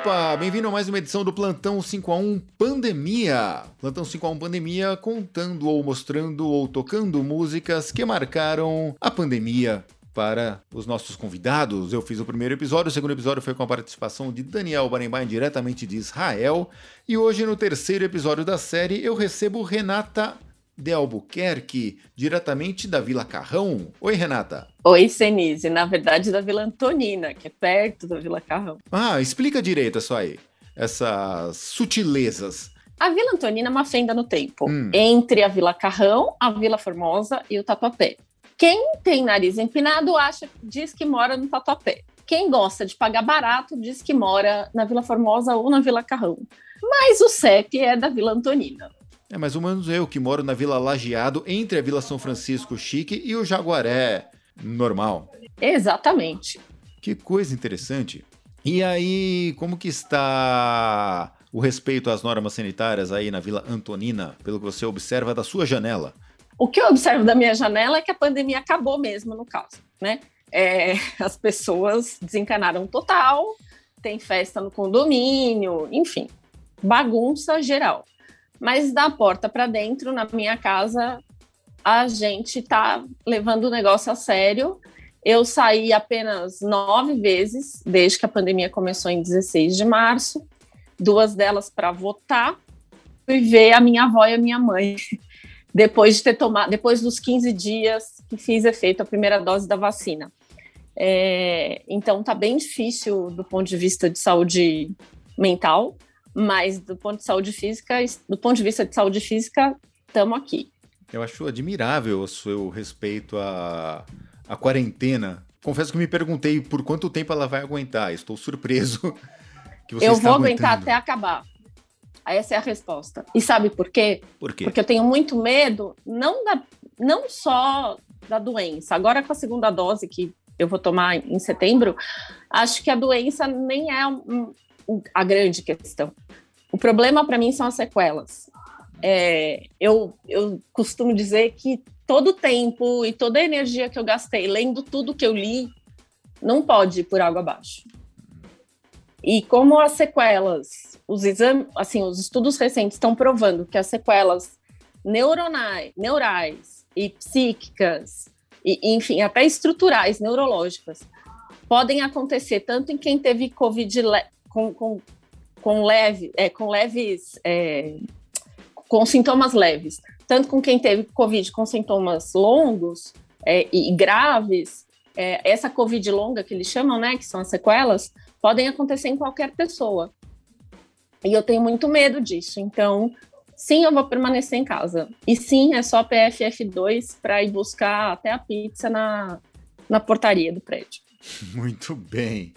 Opa, bem-vindo a mais uma edição do Plantão 5 a 1 Pandemia. Plantão 5 a 1 Pandemia contando ou mostrando ou tocando músicas que marcaram a pandemia para os nossos convidados. Eu fiz o primeiro episódio, o segundo episódio foi com a participação de Daniel Barenbain, diretamente de Israel. E hoje, no terceiro episódio da série, eu recebo Renata de Albuquerque, diretamente da Vila Carrão. Oi, Renata. Oi, Senise. Na verdade, da Vila Antonina, que é perto da Vila Carrão. Ah, explica direito isso aí. Essas sutilezas. A Vila Antonina é uma fenda no tempo, hum. entre a Vila Carrão, a Vila Formosa e o Tatuapé. Quem tem nariz empinado acha, diz que mora no Tatuapé. Quem gosta de pagar barato diz que mora na Vila Formosa ou na Vila Carrão. Mas o CEP é da Vila Antonina. É mais ou menos eu que moro na Vila Lajeado, entre a Vila São Francisco Chique e o Jaguaré normal. Exatamente. Que coisa interessante. E aí, como que está o respeito às normas sanitárias aí na Vila Antonina, pelo que você observa da sua janela? O que eu observo da minha janela é que a pandemia acabou mesmo, no caso, né? É, as pessoas desencanaram total, tem festa no condomínio, enfim, bagunça geral. Mas da porta para dentro, na minha casa, a gente tá levando o negócio a sério. Eu saí apenas nove vezes desde que a pandemia começou em 16 de março, duas delas para votar e ver a minha avó e a minha mãe. Depois de ter tomado, depois dos 15 dias que fiz efeito a primeira dose da vacina. É, então tá bem difícil do ponto de vista de saúde mental, mas do ponto de saúde física, do ponto de vista de saúde física, estamos aqui. Eu acho admirável o seu respeito à, à quarentena. Confesso que me perguntei por quanto tempo ela vai aguentar. Estou surpreso que você Eu vou aguentar até acabar. Essa é a resposta. E sabe por quê? Por quê? Porque eu tenho muito medo, não, da, não só da doença. Agora com a segunda dose que eu vou tomar em setembro, acho que a doença nem é a grande questão. O problema para mim são as sequelas. É, eu, eu costumo dizer que todo o tempo e toda a energia que eu gastei lendo tudo que eu li não pode ir por água abaixo. E como as sequelas, os exames, assim, os estudos recentes estão provando que as sequelas neuronais, neurais e psíquicas, e, enfim, até estruturais, neurológicas, podem acontecer tanto em quem teve Covid com, com, com, leve, é, com leves, é, com sintomas leves, tanto com quem teve Covid com sintomas longos é, e graves, é, essa Covid longa que eles chamam, né, que são as sequelas, podem acontecer em qualquer pessoa. E eu tenho muito medo disso, então sim, eu vou permanecer em casa. E sim, é só PFF2 para ir buscar até a pizza na, na portaria do prédio. Muito bem.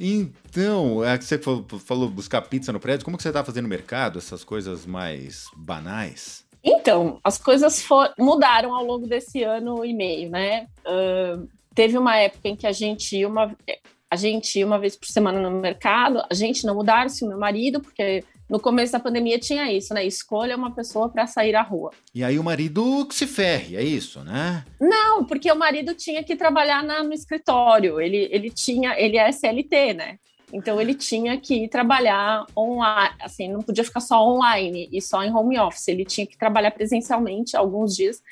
Então, é que você falou, buscar pizza no prédio, como que você está fazendo no mercado, essas coisas mais banais? Então, as coisas for, mudaram ao longo desse ano e meio, né? Uh, teve uma época em que a gente ia uma, a gente ia uma vez por semana no mercado, a gente não mudaram-se, o meu marido, porque no começo da pandemia tinha isso, né? Escolha uma pessoa para sair à rua. E aí o marido que se ferre, é isso, né? Não, porque o marido tinha que trabalhar na, no escritório. Ele, ele tinha, ele é SLT, né? Então ele tinha que ir trabalhar online, assim, não podia ficar só online e só em home office. Ele tinha que trabalhar presencialmente alguns dias.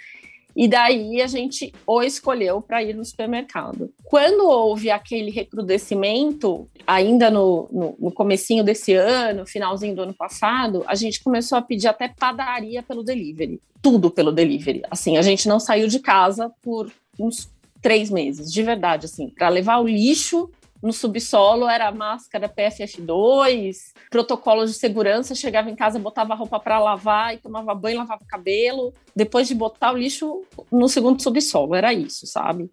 E daí a gente o escolheu para ir no supermercado. Quando houve aquele recrudescimento, ainda no, no, no comecinho desse ano, finalzinho do ano passado, a gente começou a pedir até padaria pelo delivery. Tudo pelo delivery. Assim, a gente não saiu de casa por uns três meses, de verdade, assim, para levar o lixo no subsolo era máscara PFF2, protocolos de segurança, chegava em casa, botava a roupa para lavar e tomava banho, lavava o cabelo, depois de botar o lixo no segundo subsolo, era isso, sabe?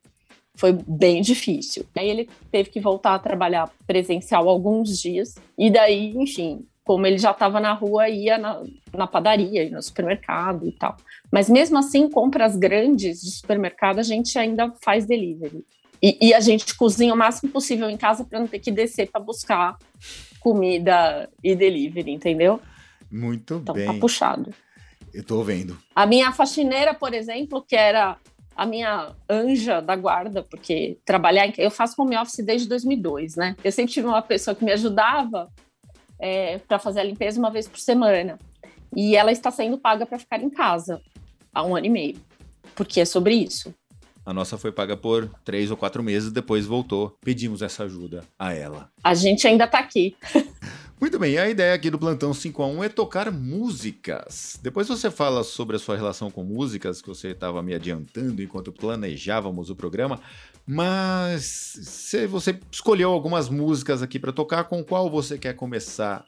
Foi bem difícil. Aí ele teve que voltar a trabalhar presencial alguns dias, e daí, enfim, como ele já estava na rua, ia na, na padaria, no supermercado e tal. Mas mesmo assim, compras grandes de supermercado, a gente ainda faz delivery. E, e a gente cozinha o máximo possível em casa para não ter que descer para buscar comida e delivery, entendeu? Muito então, bem. Tá puxado. Eu tô vendo. A minha faxineira, por exemplo, que era a minha anja da guarda, porque trabalhar em... eu faço home office desde 2002, né? Eu sempre tive uma pessoa que me ajudava é, para fazer a limpeza uma vez por semana. E ela está sendo paga para ficar em casa há um ano e meio, porque é sobre isso. A nossa foi paga por três ou quatro meses, depois voltou. Pedimos essa ajuda a ela. A gente ainda está aqui. Muito bem, a ideia aqui do Plantão 5 a 1 é tocar músicas. Depois você fala sobre a sua relação com músicas, que você estava me adiantando enquanto planejávamos o programa, mas se você escolheu algumas músicas aqui para tocar, com qual você quer começar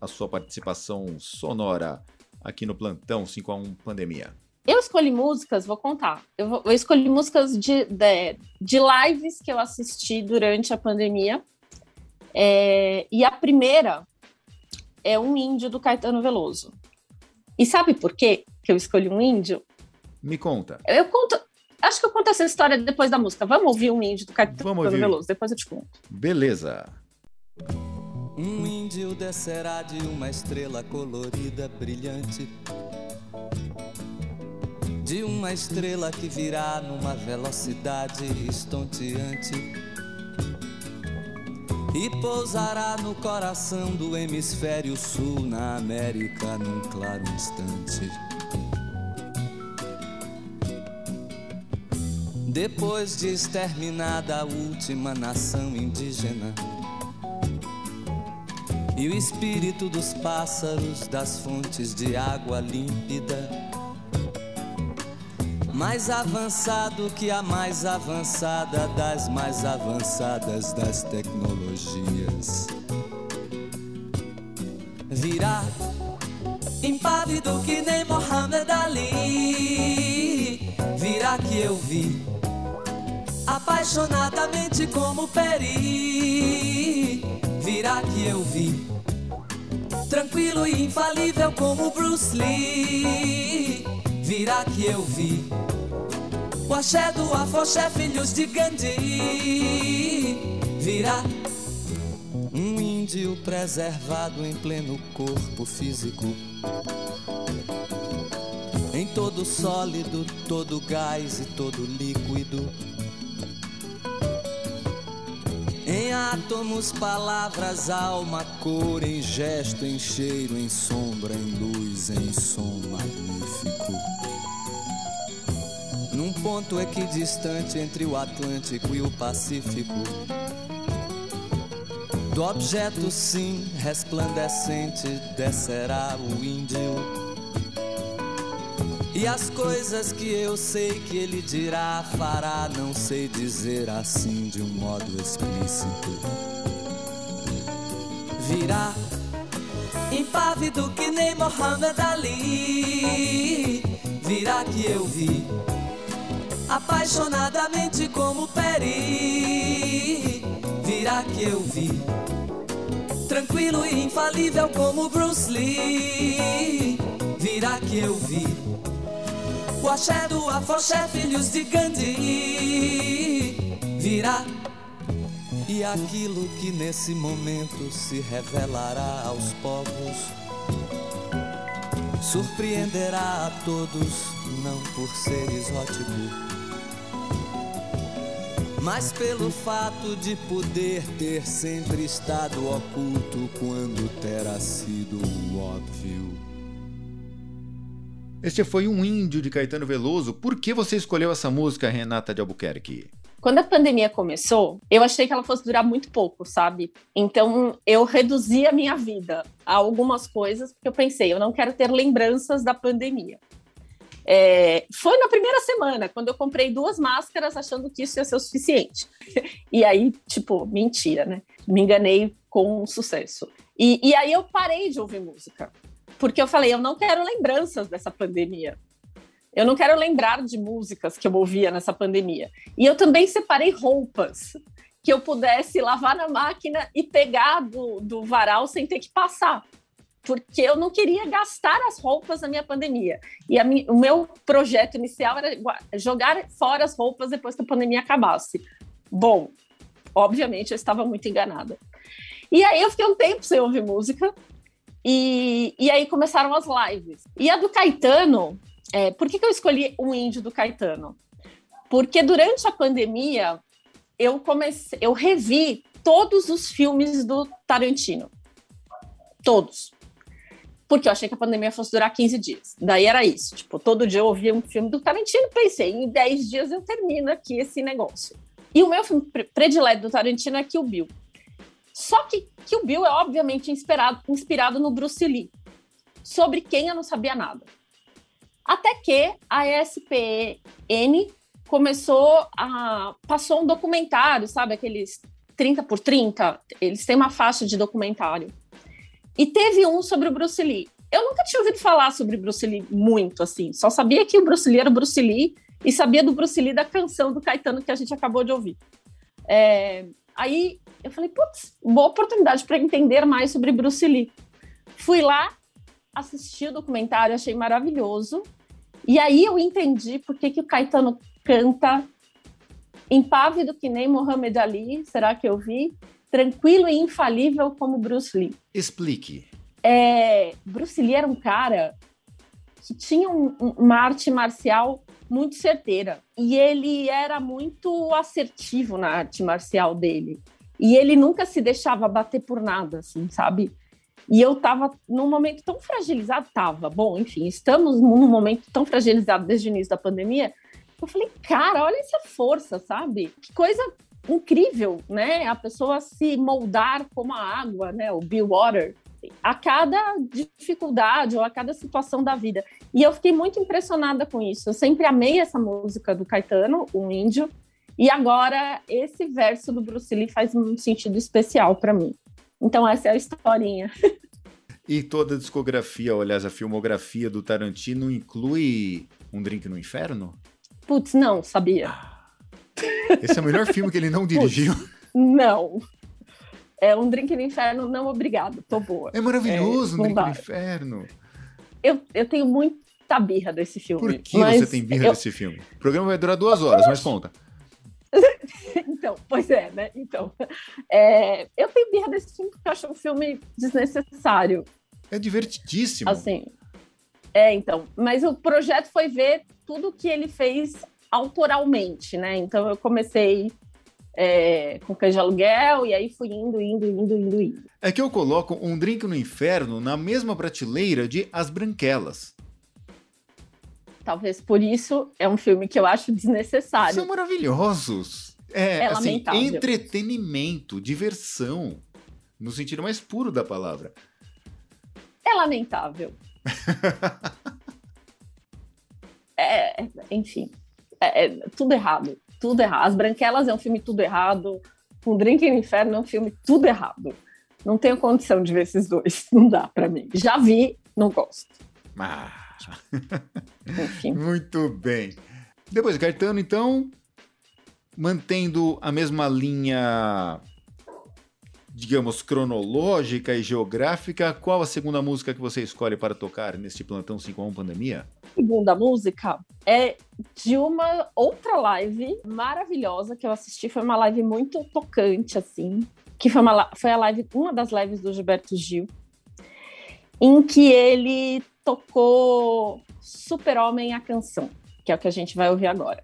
a sua participação sonora aqui no Plantão 5 a 1 Pandemia? Eu escolhi músicas, vou contar. Eu, vou, eu escolhi músicas de, de, de, lives que eu assisti durante a pandemia. É, e a primeira é um índio do Caetano Veloso. E sabe por quê que eu escolhi um índio? Me conta. Eu conto. Acho que eu conto essa história depois da música. Vamos ouvir um índio do Caetano Veloso, depois eu te conto. Beleza. Um índio descerá de uma estrela colorida, brilhante de uma estrela que virá numa velocidade estonteante e pousará no coração do hemisfério sul, na América, num claro instante. Depois de exterminada a última nação indígena, e o espírito dos pássaros das fontes de água límpida mais avançado que a mais avançada das mais avançadas das tecnologias. Virá impávido que nem Mohamed Ali. Virá que eu vi apaixonadamente como Peri. Virá que eu vi tranquilo e infalível como Bruce Lee. Virá que eu vi. O axé do afoxé, filhos de Gandhi. Virá. Um índio preservado em pleno corpo físico. Em todo sólido, todo gás e todo líquido. Em átomos, palavras, alma, cor, em gesto, em cheiro, em sombra, em luz, em som magnífico num ponto equidistante entre o Atlântico e o Pacífico. Do objeto, sim, resplandecente, descerá o índio. E as coisas que eu sei que ele dirá, fará, não sei dizer assim de um modo explícito. Virá impávido que nem Mohamed Ali. Virá que eu vi apaixonadamente como Peri. Virá que eu vi, tranquilo e infalível como Bruce Lee. Virá que eu vi, o axé do afoxé, filhos de Gandhi. Virá e aquilo que nesse momento se revelará aos povos surpreenderá a todos, não por ser exótico mas pelo fato de poder ter sempre estado oculto quando terá sido óbvio. Este foi um índio de Caetano Veloso. Por que você escolheu essa música, Renata de Albuquerque? Quando a pandemia começou, eu achei que ela fosse durar muito pouco, sabe? Então eu reduzi a minha vida a algumas coisas, porque eu pensei, eu não quero ter lembranças da pandemia. É, foi na primeira semana, quando eu comprei duas máscaras achando que isso ia ser o suficiente. E aí, tipo, mentira, né? Me enganei com sucesso. E, e aí eu parei de ouvir música, porque eu falei, eu não quero lembranças dessa pandemia. Eu não quero lembrar de músicas que eu ouvia nessa pandemia. E eu também separei roupas que eu pudesse lavar na máquina e pegar do, do varal sem ter que passar porque eu não queria gastar as roupas na minha pandemia. E o meu projeto inicial era jogar fora as roupas depois que a pandemia acabasse. Bom, obviamente eu estava muito enganada. E aí eu fiquei um tempo sem ouvir música, e, e aí começaram as lives. E a do Caetano, é, por que, que eu escolhi um índio do Caetano? Porque durante a pandemia eu comecei, eu revi todos os filmes do Tarantino Todos. Porque eu achei que a pandemia fosse durar 15 dias. Daí era isso. Tipo, todo dia eu ouvia um filme do Tarantino pensei, em 10 dias eu termino aqui esse negócio. E o meu filme predileto do Tarantino é Kill Bill. Só que Kill Bill é obviamente inspirado, inspirado no Bruce Lee, sobre quem eu não sabia nada. Até que a ESPN começou a. passou um documentário, sabe? Aqueles 30 por 30, eles têm uma faixa de documentário. E teve um sobre o Bruce Lee. Eu nunca tinha ouvido falar sobre Bruce Lee muito, assim. Só sabia que o Bruce Lee era o Bruce Lee e sabia do Bruce Lee da canção do Caetano que a gente acabou de ouvir. É, aí eu falei, putz, boa oportunidade para entender mais sobre Bruce Lee. Fui lá, assisti o documentário, achei maravilhoso. E aí eu entendi por que, que o Caetano canta impávido que nem Muhammad Ali, será que eu vi? Tranquilo e infalível como Bruce Lee. Explique. É, Bruce Lee era um cara que tinha um, uma arte marcial muito certeira. E ele era muito assertivo na arte marcial dele. E ele nunca se deixava bater por nada, assim, sabe? E eu tava num momento tão fragilizado, tava, bom, enfim, estamos num momento tão fragilizado desde o início da pandemia. Eu falei, cara, olha essa força, sabe? Que coisa incrível, né? A pessoa se moldar como a água, né? O be water a cada dificuldade ou a cada situação da vida. E eu fiquei muito impressionada com isso. Eu sempre amei essa música do Caetano, o Índio, e agora esse verso do Bruce Lee faz um sentido especial para mim. Então essa é a historinha. E toda a discografia, aliás, a filmografia do Tarantino inclui Um Drink no Inferno? Putz, não, sabia. Esse é o melhor filme que ele não dirigiu. Putz, não. É um drink no inferno, não obrigado, tô boa. É maravilhoso é, um drink no inferno. Eu, eu tenho muita birra desse filme. Por que você tem birra eu... desse filme? O programa vai durar duas horas, mas conta. então, pois é, né? Então, é, eu tenho birra desse filme porque eu acho um filme desnecessário. É divertidíssimo. Assim, é, então. Mas o projeto foi ver tudo que ele fez autoralmente, né? Então eu comecei é, com cães de aluguel, e aí fui indo, indo, indo, indo, indo. É que eu coloco um drink no inferno na mesma prateleira de As Branquelas. Talvez por isso é um filme que eu acho desnecessário. São maravilhosos. É, é assim, lamentável. entretenimento, diversão, no sentido mais puro da palavra. É lamentável. é, enfim, é, é tudo errado tudo errado. As Branquelas é um filme tudo errado. Um Drink no Inferno é um filme tudo errado. Não tenho condição de ver esses dois. Não dá para mim. Já vi, não gosto. Ah. Muito bem. Depois, Caetano, então, mantendo a mesma linha, digamos, cronológica e geográfica, qual a segunda música que você escolhe para tocar neste plantão 5 a 1 pandemia? segunda música é de uma outra live maravilhosa que eu assisti. Foi uma live muito tocante, assim. Que foi, uma, foi a live, uma das lives do Gilberto Gil, em que ele tocou Super-Homem a canção, que é o que a gente vai ouvir agora.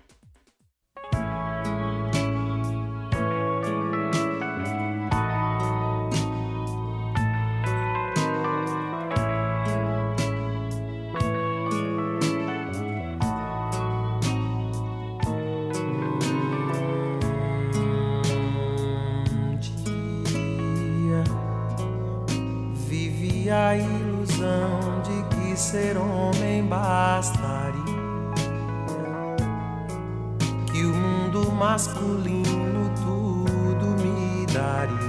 a ilusão ser homem bastaria, que o mundo masculino tudo me daria,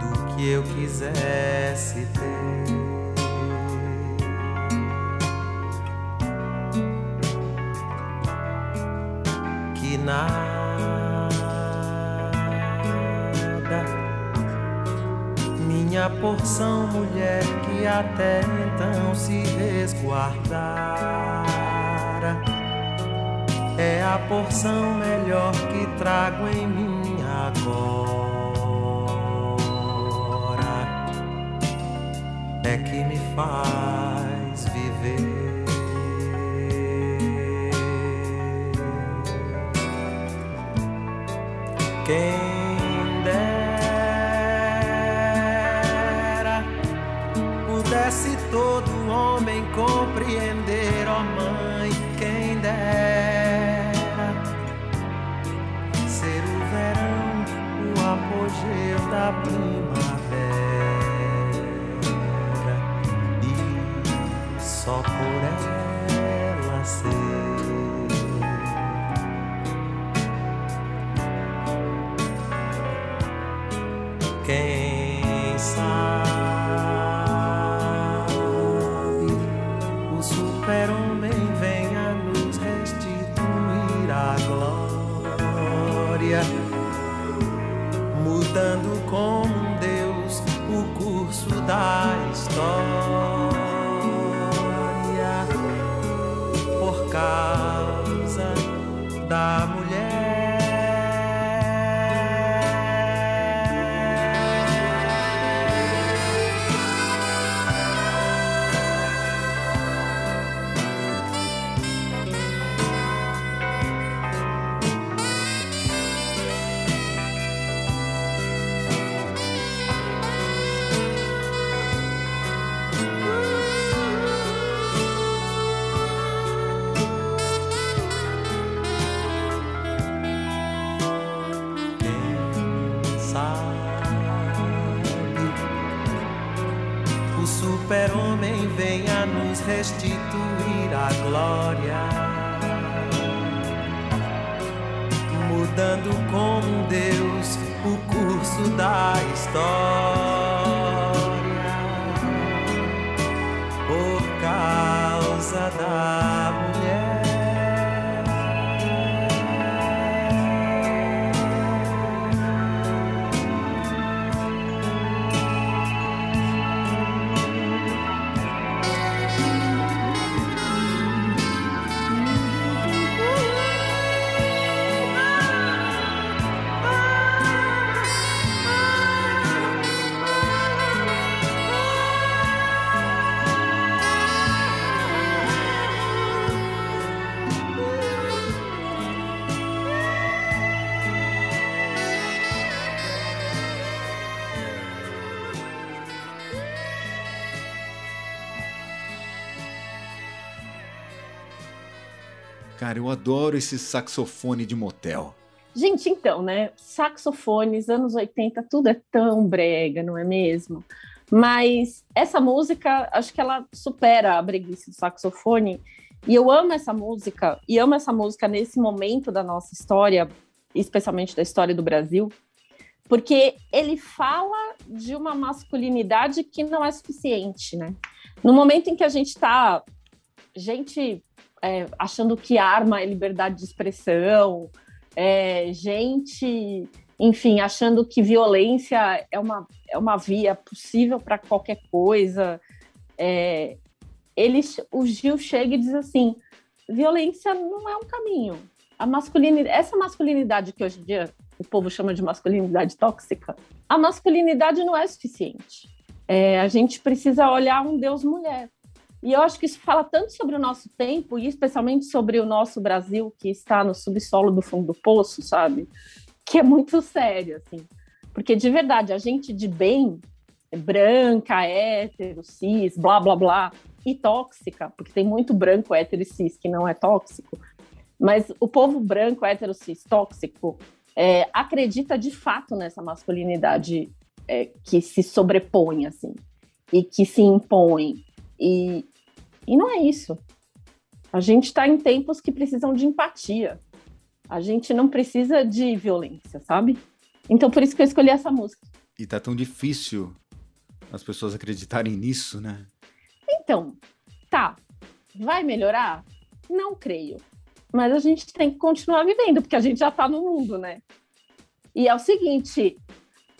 do que eu quisesse ter. Porção, mulher que até então se resguardara. É a porção melhor que trago em mim agora. É que me faz viver. Quem compreender, ó mãe, quem dera ser o verão, o apogeu da primavera e só por ela ser. Super-homem venha nos restituir a glória, mudando com Deus o curso da história, por causa da eu adoro esse saxofone de motel. Gente, então, né? Saxofones, anos 80, tudo é tão brega, não é mesmo? Mas essa música, acho que ela supera a breguice do saxofone. E eu amo essa música, e amo essa música nesse momento da nossa história, especialmente da história do Brasil, porque ele fala de uma masculinidade que não é suficiente, né? No momento em que a gente está, gente é, achando que arma é liberdade de expressão, é, gente, enfim, achando que violência é uma, é uma via possível para qualquer coisa. É, o Gil chega e diz assim: violência não é um caminho. A masculinidade, essa masculinidade que hoje em dia o povo chama de masculinidade tóxica, a masculinidade não é suficiente. É, a gente precisa olhar um Deus mulher. E eu acho que isso fala tanto sobre o nosso tempo, e especialmente sobre o nosso Brasil, que está no subsolo do fundo do poço, sabe? Que é muito sério, assim. Porque, de verdade, a gente de bem, branca, hétero, cis, blá, blá, blá, e tóxica, porque tem muito branco, hétero e cis que não é tóxico, mas o povo branco, hétero, cis, tóxico, é, acredita de fato nessa masculinidade é, que se sobrepõe, assim, e que se impõe, e, e não é isso. A gente está em tempos que precisam de empatia. A gente não precisa de violência, sabe? Então, por isso que eu escolhi essa música. E tá tão difícil as pessoas acreditarem nisso, né? Então, tá. Vai melhorar? Não creio. Mas a gente tem que continuar vivendo, porque a gente já tá no mundo, né? E é o seguinte: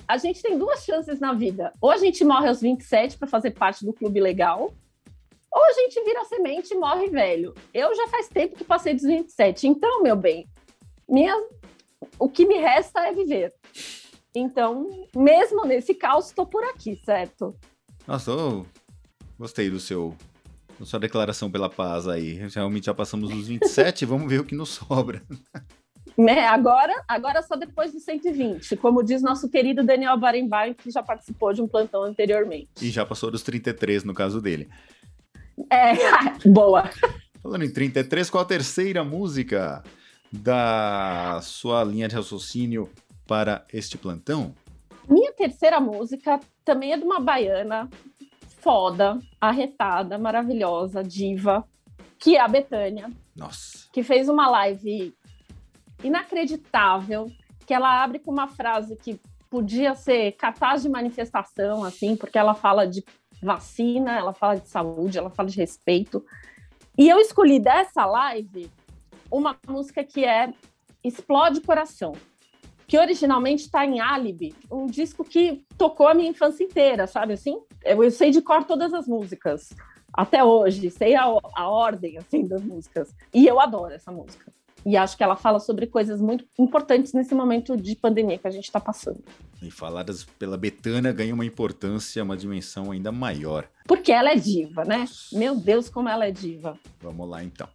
a gente tem duas chances na vida. Ou a gente morre aos 27 para fazer parte do clube legal, ou a gente vira semente e morre velho. Eu já faz tempo que passei dos 27. Então, meu bem, minha, o que me resta é viver. Então, mesmo nesse caos, estou por aqui, certo? Nossa, eu gostei do seu da sua declaração pela paz aí. Realmente já passamos dos 27, vamos ver o que nos sobra. Né? Agora, agora só depois dos 120, como diz nosso querido Daniel Barenbaum, que já participou de um plantão anteriormente. E já passou dos 33 no caso dele. É, boa. Falando em 33, qual a terceira música da sua linha de raciocínio para este plantão? Minha terceira música também é de uma baiana foda, arretada, maravilhosa, diva, que é a Betânia. Nossa. Que fez uma live inacreditável, que ela abre com uma frase que podia ser capaz de manifestação, assim, porque ela fala de vacina, ela fala de saúde, ela fala de respeito. E eu escolhi dessa live uma música que é Explode Coração, que originalmente está em Alibi, um disco que tocou a minha infância inteira, sabe assim? Eu, eu sei de cor todas as músicas, até hoje, sei a, a ordem, assim, das músicas. E eu adoro essa música. E acho que ela fala sobre coisas muito importantes nesse momento de pandemia que a gente está passando. E faladas pela Betânia ganha uma importância, uma dimensão ainda maior. Porque ela é diva, né? Meu Deus, como ela é diva. Vamos lá então.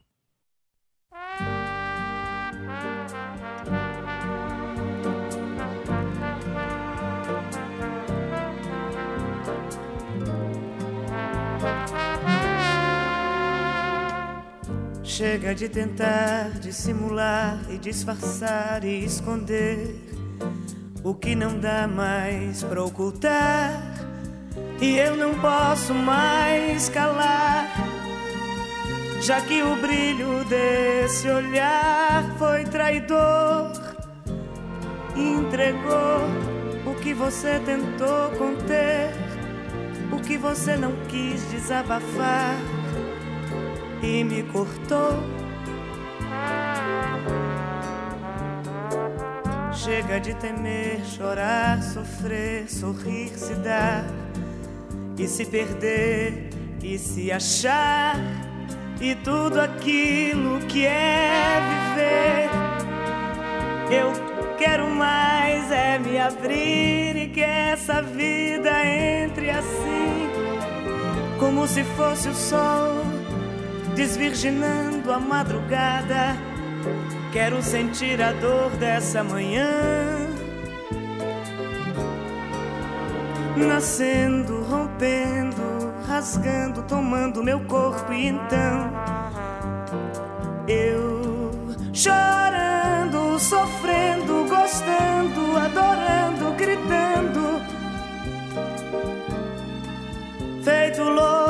Chega de tentar dissimular e disfarçar e esconder o que não dá mais pra ocultar. E eu não posso mais calar, já que o brilho desse olhar foi traidor. Entregou o que você tentou conter, o que você não quis desabafar e me cortou. Chega de temer, chorar, sofrer, sorrir, se dar e se perder e se achar e tudo aquilo que é viver. Eu quero mais é me abrir e que essa vida entre assim, como se fosse o sol desvirginando a madrugada. Quero sentir a dor dessa manhã. Nascendo, rompendo, rasgando, tomando meu corpo e então eu chorando, sofrendo, gostando, adorando, gritando. Feito louca,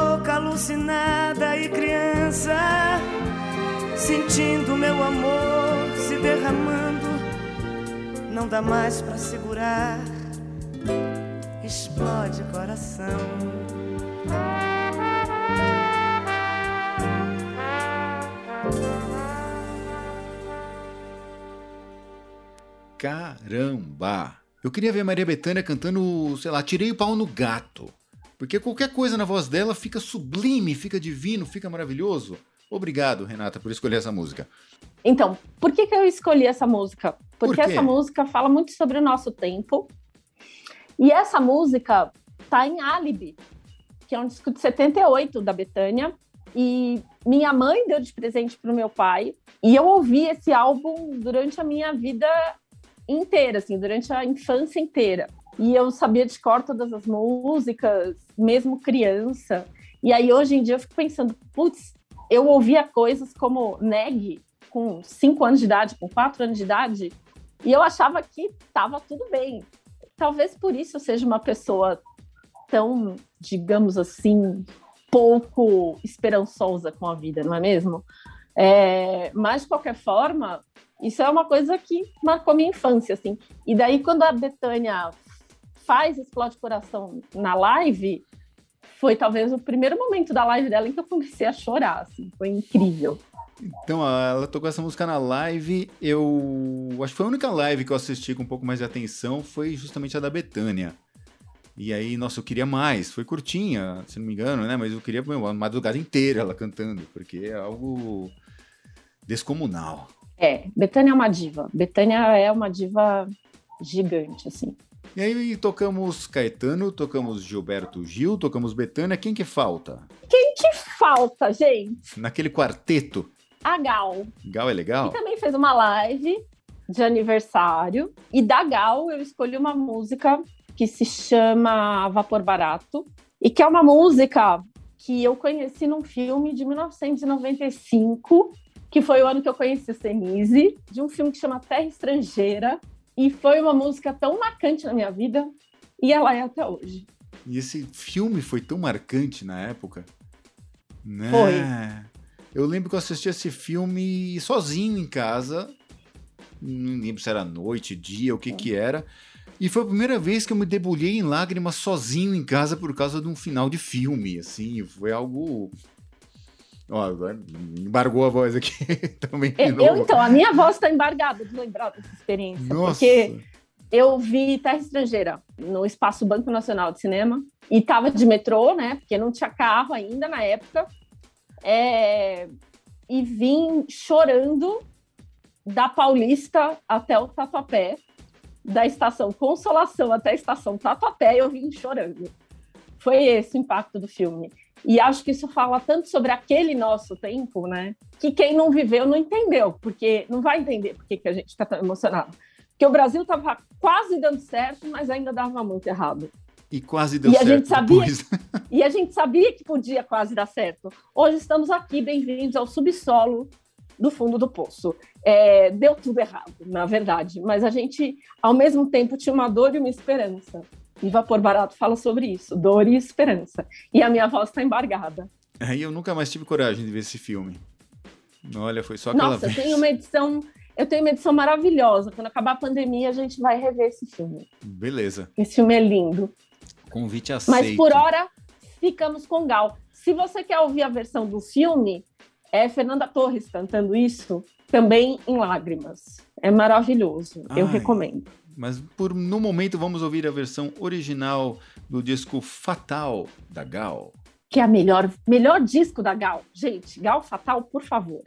alucinada e criança, sentindo meu amor se derramando, não dá mais para segurar, explode coração. Caramba! Eu queria ver Maria Bethânia cantando, sei lá, Tirei o pau no gato. Porque qualquer coisa na voz dela fica sublime, fica divino, fica maravilhoso. Obrigado, Renata, por escolher essa música. Então, por que, que eu escolhi essa música? Porque Por essa música fala muito sobre o nosso tempo. E essa música tá em Alibi, que é um disco de 78 da Betânia. E minha mãe deu de presente para o meu pai. E eu ouvi esse álbum durante a minha vida inteira, assim, durante a infância inteira. E eu sabia de cor todas as músicas, mesmo criança. E aí hoje em dia eu fico pensando, putz, eu ouvia coisas como Neg com 5 anos de idade, com 4 anos de idade, e eu achava que estava tudo bem. Talvez por isso eu seja uma pessoa tão, digamos assim, pouco esperançosa com a vida, não é mesmo? É, mas, de qualquer forma, isso é uma coisa que marcou minha infância, assim. E daí, quando a Betânia faz Explode Coração na live, foi talvez o primeiro momento da live dela em que eu comecei a chorar, assim. Foi incrível. Então, ela tocou essa música na live. Eu acho que foi a única live que eu assisti com um pouco mais de atenção foi justamente a da Betânia. E aí, nossa, eu queria mais. Foi curtinha, se não me engano, né? Mas eu queria meu, a madrugada inteira ela cantando, porque é algo descomunal. É, Betânia é uma diva. Betânia é uma diva gigante, assim. E aí tocamos Caetano, tocamos Gilberto Gil, tocamos Betânia. Quem que falta? Quem que falta, gente? Naquele quarteto. A Gal. Gal é Que legal? também fez uma live. de aniversário. E da Gal eu escolhi uma música que se chama Vapor Barato e que é uma música que eu conheci num filme de 1995, que foi o ano que eu conheci a Senise, de um filme que chama Terra Estrangeira, e foi uma música tão marcante na minha vida, e ela é até hoje. E esse filme foi tão marcante na época, né? Foi. Eu lembro que eu assisti esse filme sozinho em casa, não lembro se era noite, dia, o que que era, e foi a primeira vez que eu me debulhei em lágrimas sozinho em casa por causa de um final de filme, assim, foi algo... Ó, embargou a voz aqui também. Eu, eu, então, a minha voz está embargada de lembrar dessa experiência, Nossa. porque eu vi Terra Estrangeira no Espaço Banco Nacional de Cinema e tava de metrô, né? Porque não tinha carro ainda na época. É, e vim chorando da Paulista até o Tatuapé, da estação Consolação até a estação Tatuapé, eu vim chorando. Foi esse o impacto do filme. E acho que isso fala tanto sobre aquele nosso tempo, né? Que quem não viveu não entendeu, porque não vai entender por que a gente está tão emocionado. Porque o Brasil estava quase dando certo, mas ainda dava muito errado. E quase deu E a certo gente sabia- depois. E a gente sabia que podia quase dar certo. Hoje estamos aqui, bem-vindos ao subsolo do fundo do poço. É, deu tudo errado, na verdade, mas a gente, ao mesmo tempo, tinha uma dor e uma esperança. E Vapor Barato fala sobre isso, dor e esperança. E a minha voz está embargada. Aí eu nunca mais tive coragem de ver esse filme. Olha, foi só aquela Nossa, eu vez. tenho uma edição, eu tenho uma edição maravilhosa. Quando acabar a pandemia, a gente vai rever esse filme. Beleza. Esse filme é lindo. Convite aceito. Mas por hora, ficamos com Gal. Se você quer ouvir a versão do filme, é Fernanda Torres cantando isso, também em lágrimas. É maravilhoso. Eu Ai. recomendo. Mas por no momento vamos ouvir a versão original do disco Fatal da Gal. Que é a melhor, melhor disco da Gal. Gente, Gal Fatal, por favor.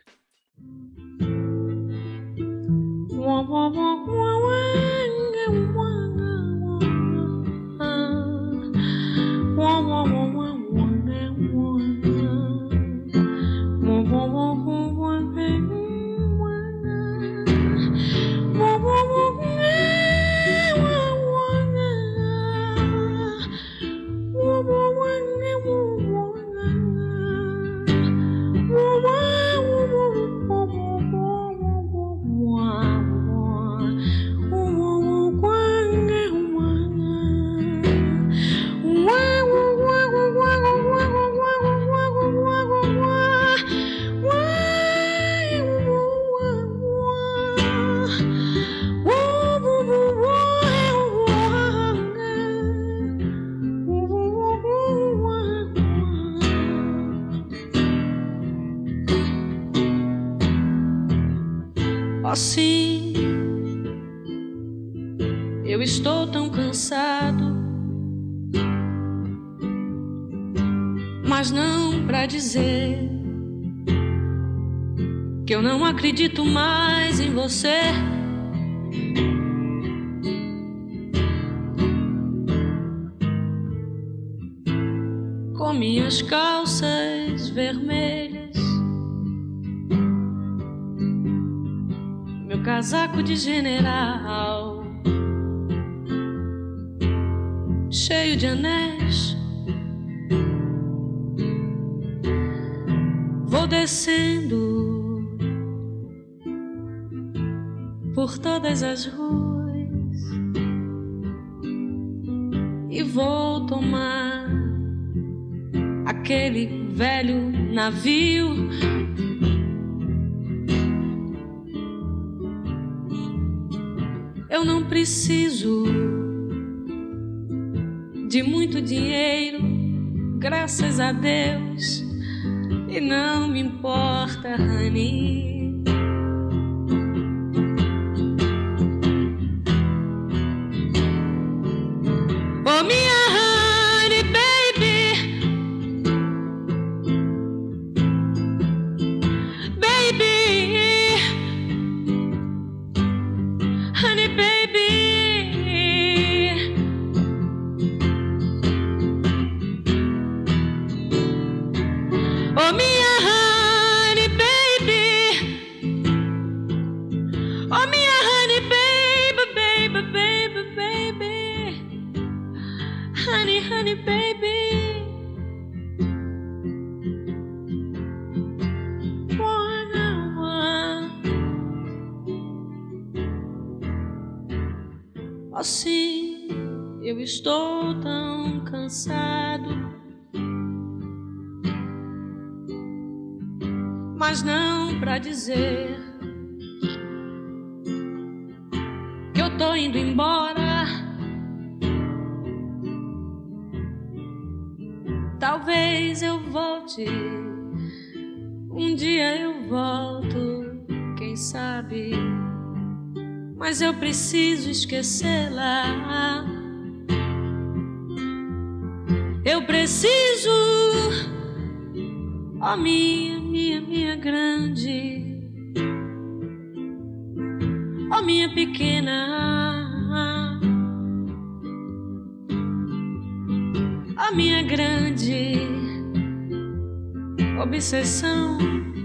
Assim, eu estou tão cansado, mas não pra dizer que eu não acredito mais em você. Com minhas calças vermelhas. Casaco de general, cheio de anéis. Vou descendo por todas as ruas e vou tomar aquele velho navio. Preciso de muito dinheiro, graças a Deus. E não me importa, honey. morte. Um dia eu volto, quem sabe? Mas eu preciso esquecê-la. Eu preciso, oh minha, minha, minha grande, oh minha pequena, oh minha grande obsessão.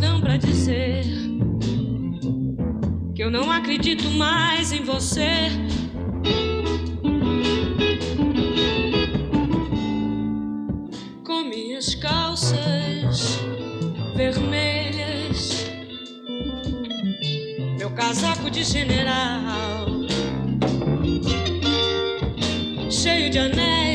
Não para dizer que eu não acredito mais em você. Com minhas calças vermelhas, meu casaco de general, cheio de anéis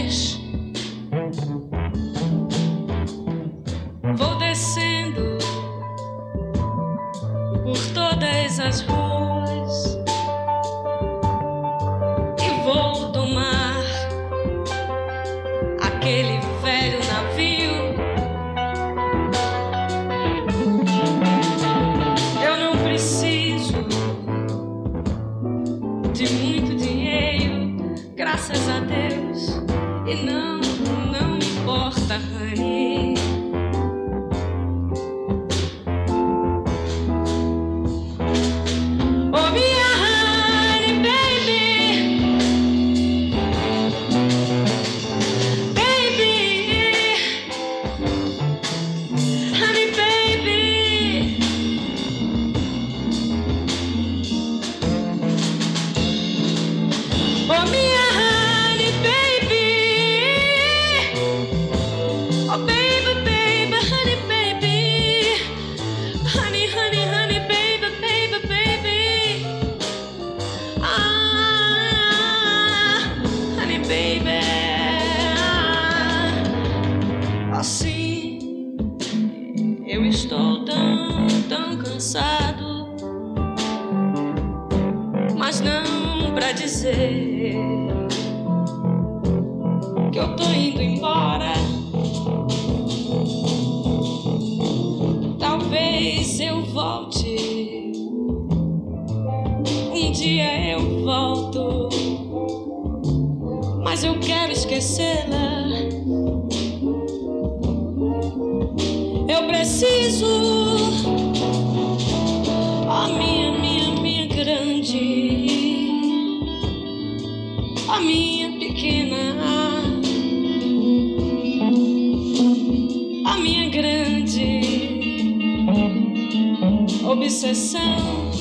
Oh,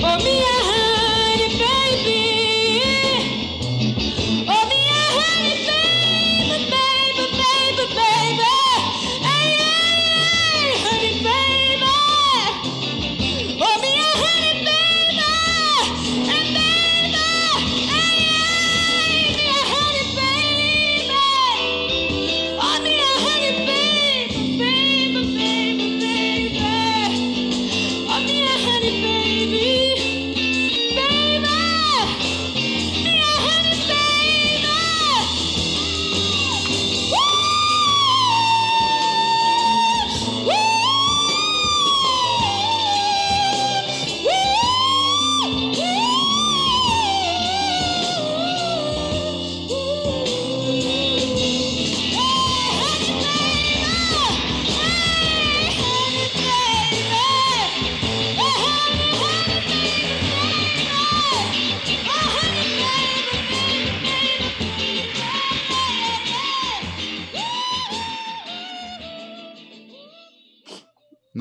For me, I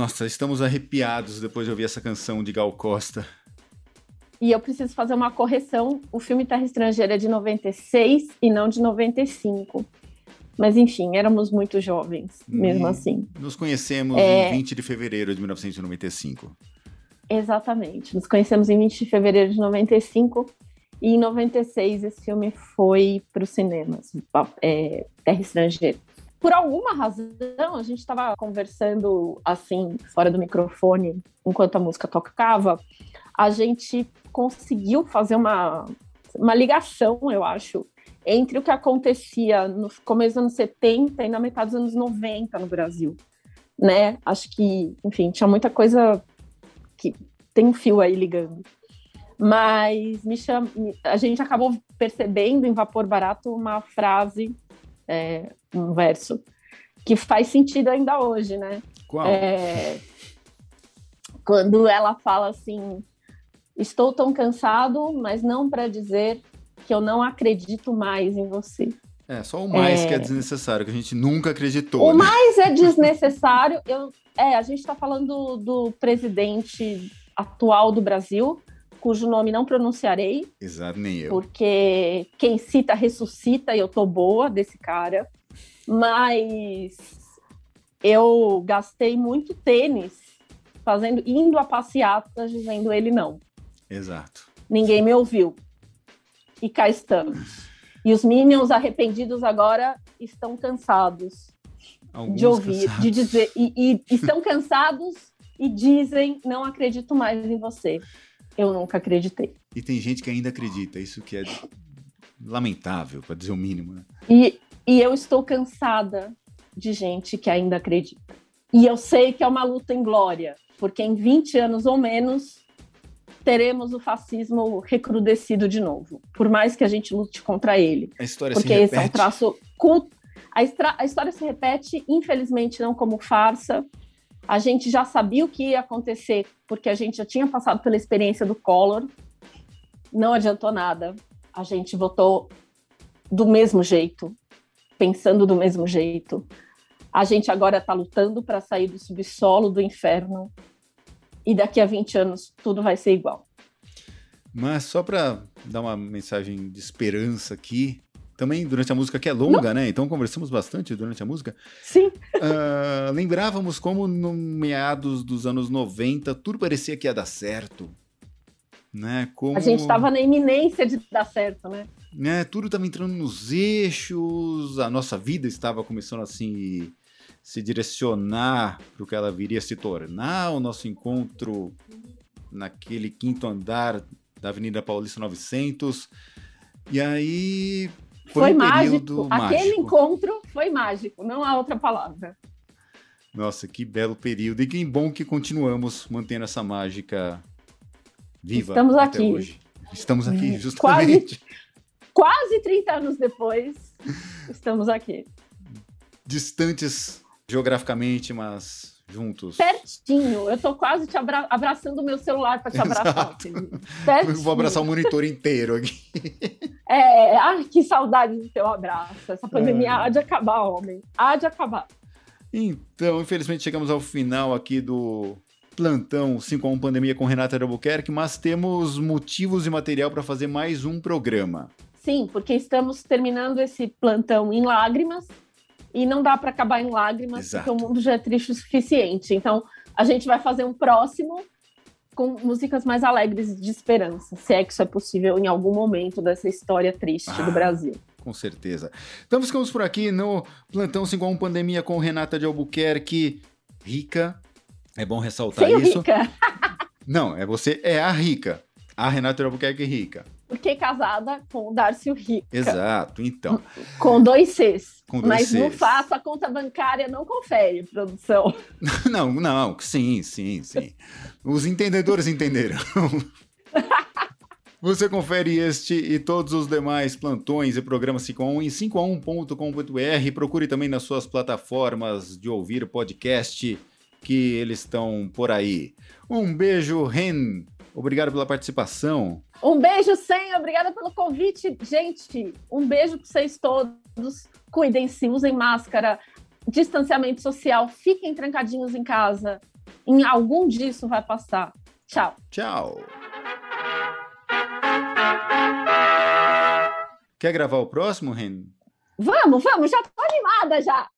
Nossa, estamos arrepiados depois de ouvir essa canção de Gal Costa. E eu preciso fazer uma correção. O filme Terra Estrangeira é de 96 e não de 95. Mas enfim, éramos muito jovens, mesmo Hum. assim. Nos conhecemos É. em 20 de fevereiro de 1995. Exatamente. Nos conhecemos em 20 de fevereiro de 95 e em 96 esse filme foi para os cinemas, é, Terra Estrangeira. Por alguma razão, a gente estava conversando assim, fora do microfone, enquanto a música tocava, a gente conseguiu fazer uma, uma ligação, eu acho, entre o que acontecia no começo dos anos 70 e na metade dos anos 90 no Brasil. Né? Acho que, enfim, tinha muita coisa que tem um fio aí ligando. Mas me a gente acabou percebendo em Vapor Barato uma frase, é, um verso, que faz sentido ainda hoje, né? Qual? É, quando ela fala assim: Estou tão cansado, mas não para dizer que eu não acredito mais em você. É, só o mais É. que é desnecessário, que a gente nunca acreditou. O né? mais é desnecessário. Eu, é, a gente está falando do, do presidente atual do Brasil, cujo nome não pronunciarei, Exato, nem eu. porque quem cita ressuscita e eu tô boa desse cara. Mas eu gastei muito tênis fazendo, indo a passeatas dizendo ele não. Exato. Ninguém me ouviu. E cá estamos. E os Minions arrependidos agora estão cansados Alguns de ouvir, cansados. de dizer, e, e estão cansados e dizem: não acredito mais em você. Eu nunca acreditei. E tem gente que ainda acredita, isso que é lamentável, para dizer o mínimo. Né? E, e eu estou cansada de gente que ainda acredita. E eu sei que é uma luta em glória, porque em 20 anos ou menos teremos o fascismo recrudescido de novo, por mais que a gente lute contra ele. A história Porque se esse é um repete. traço culto. A, estra- a história se repete, infelizmente, não como farsa. A gente já sabia o que ia acontecer, porque a gente já tinha passado pela experiência do Collor. Não adiantou nada. A gente votou do mesmo jeito, pensando do mesmo jeito. A gente agora está lutando para sair do subsolo do inferno. E daqui a 20 anos tudo vai ser igual. Mas só para dar uma mensagem de esperança aqui, também durante a música que é longa, né? Então conversamos bastante durante a música. Sim, Ah, lembrávamos como no meados dos anos 90 tudo parecia que ia dar certo. Né? Como, a gente estava na iminência de dar certo, né? Né, tudo estava entrando nos eixos, a nossa vida estava começando assim se direcionar para o que ela viria a se tornar, o nosso encontro naquele quinto andar da Avenida Paulista 900. E aí foi, Foi, um mágico. Aquele mágico. encontro foi mágico, não há outra palavra. Nossa, que belo período. E que bom que continuamos mantendo essa mágica viva Estamos aqui. hoje. Estamos aqui, Hum, justamente. Quase 30 anos depois, estamos aqui. Distantes geograficamente, mas juntos. Pertinho. Eu tô quase te abra- abraçando o meu celular para te abraçar. Eu vou abraçar o monitor inteiro aqui. É, ai, que saudade do teu abraço. Essa pandemia É. há de acabar, homem. Há de acabar. Então, infelizmente, chegamos ao final aqui do plantão 5 a 1 Pandemia com Renata de Albuquerque, mas temos motivos e material para fazer mais um programa. Sim, porque estamos terminando esse plantão em lágrimas e não dá para acabar em lágrimas Exato. porque o mundo já é triste o suficiente. Então, a gente vai fazer um próximo com músicas mais alegres de esperança, se é que isso é possível em algum momento dessa história triste Ah. do Brasil. Com certeza. Então ficamos por aqui no Plantão 5 a 1 Pandemia com Renata de Albuquerque, rica. É bom ressaltar Sem isso. Rica, Não, é você, é a rica. A Renata de Albuquerque rica. Porque casada com o Darcy Rica, Exato, então. com dois Cs. Com dois Mas no Cs. fato, a conta bancária não confere, produção. Não, não, sim, sim, sim. Os entendedores entenderão. Você confere este e todos os demais plantões e programas 5 a 1 em 5a1.com.br. Procure também nas suas plataformas de ouvir podcast que eles estão por aí. Um beijo, Ren. Obrigado pela participação. Um beijo, Senha. Obrigada pelo convite. Gente, um beijo para vocês todos. Cuidem-se, usem máscara, distanciamento social, fiquem trancadinhos em casa. Em algum disso vai passar. Tchau. Tchau. Quer gravar o próximo, Ren? Vamos, vamos, já tô animada já.